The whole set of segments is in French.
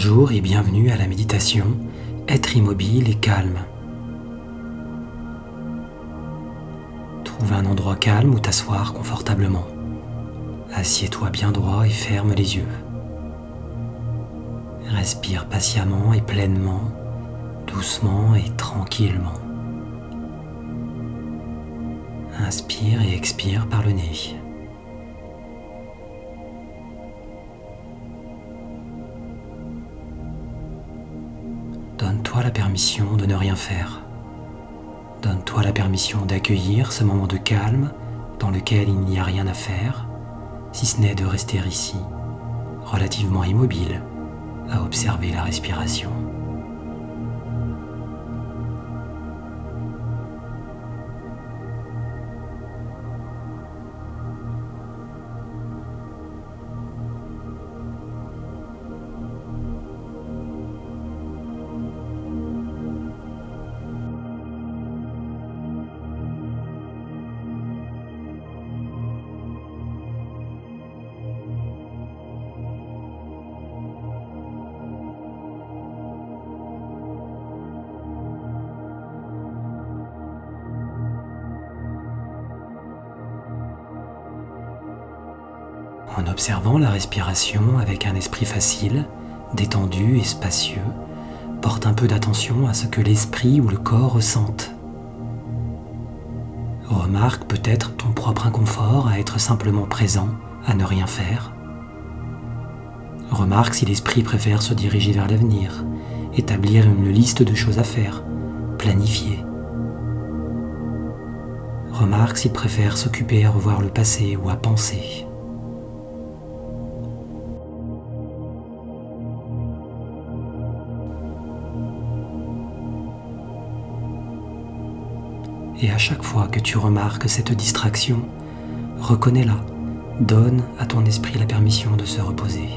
Bonjour et bienvenue à la méditation Être immobile et calme. Trouve un endroit calme où t'asseoir confortablement. Assieds-toi bien droit et ferme les yeux. Respire patiemment et pleinement, doucement et tranquillement. Inspire et expire par le nez. Donne-toi la permission de ne rien faire. Donne-toi la permission d'accueillir ce moment de calme dans lequel il n'y a rien à faire, si ce n'est de rester ici, relativement immobile, à observer la respiration. En observant la respiration avec un esprit facile, détendu et spacieux, porte un peu d'attention à ce que l'esprit ou le corps ressentent. Remarque peut-être ton propre inconfort à être simplement présent, à ne rien faire. Remarque si l'esprit préfère se diriger vers l'avenir, établir une liste de choses à faire, planifier. Remarque s'il préfère s'occuper à revoir le passé ou à penser. Et à chaque fois que tu remarques cette distraction, reconnais-la, donne à ton esprit la permission de se reposer.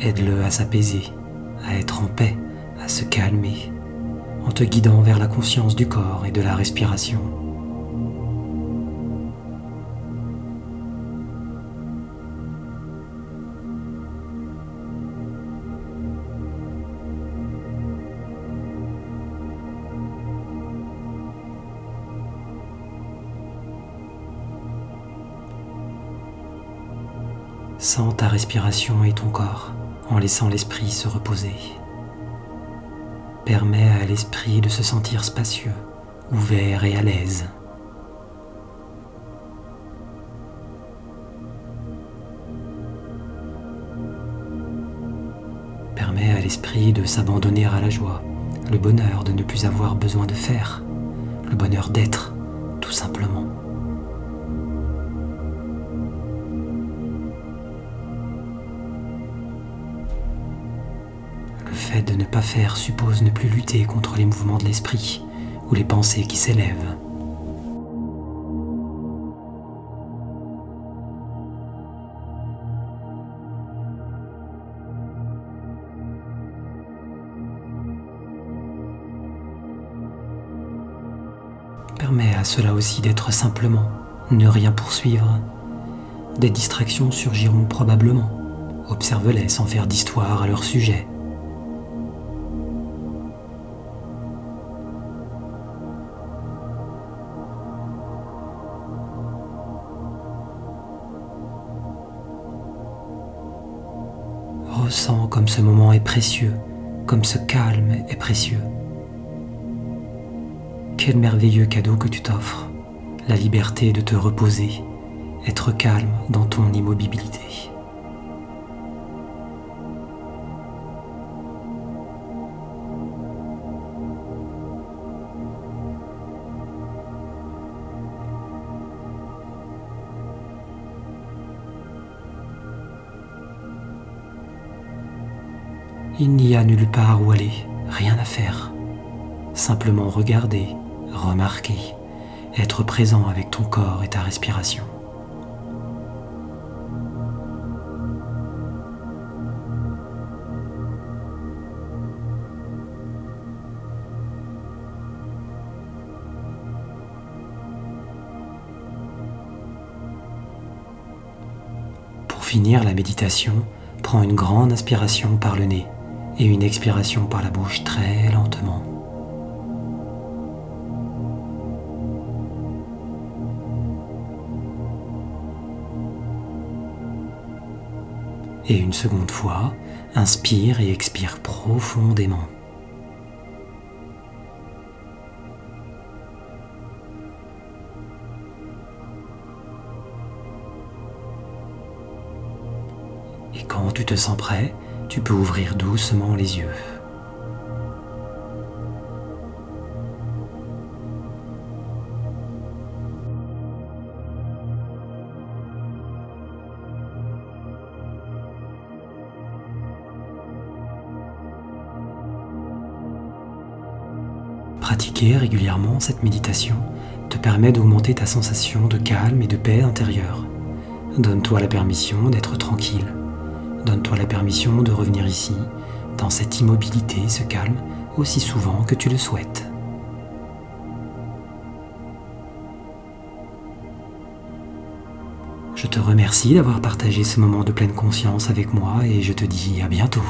Aide-le à s'apaiser, à être en paix, à se calmer, en te guidant vers la conscience du corps et de la respiration. Sens ta respiration et ton corps en laissant l'esprit se reposer. Permets à l'esprit de se sentir spacieux, ouvert et à l'aise. Permets à l'esprit de s'abandonner à la joie, le bonheur de ne plus avoir besoin de faire, le bonheur d'être, tout simplement. Fait de ne pas faire suppose ne plus lutter contre les mouvements de l'esprit ou les pensées qui s'élèvent. Permet à cela aussi d'être simplement, ne rien poursuivre. Des distractions surgiront probablement. Observe-les sans faire d'histoire à leur sujet. Ressens comme ce moment est précieux, comme ce calme est précieux. Quel merveilleux cadeau que tu t'offres, la liberté de te reposer, être calme dans ton immobilité. Il n'y a nulle part où aller, rien à faire. Simplement regarder, remarquer, être présent avec ton corps et ta respiration. finir la méditation, prends une grande inspiration par le nez et une expiration par la bouche très lentement. Et une seconde fois, inspire et expire profondément. Et quand tu te sens prêt, tu peux ouvrir doucement les yeux. Pratiquer régulièrement cette méditation te permet d'augmenter ta sensation de calme et de paix intérieure. Donne-toi la permission d'être tranquille. Donne-toi la permission de revenir ici, dans cette immobilité, ce calme, aussi souvent que tu le souhaites. Je te remercie d'avoir partagé ce moment de pleine conscience avec moi et je te dis à bientôt.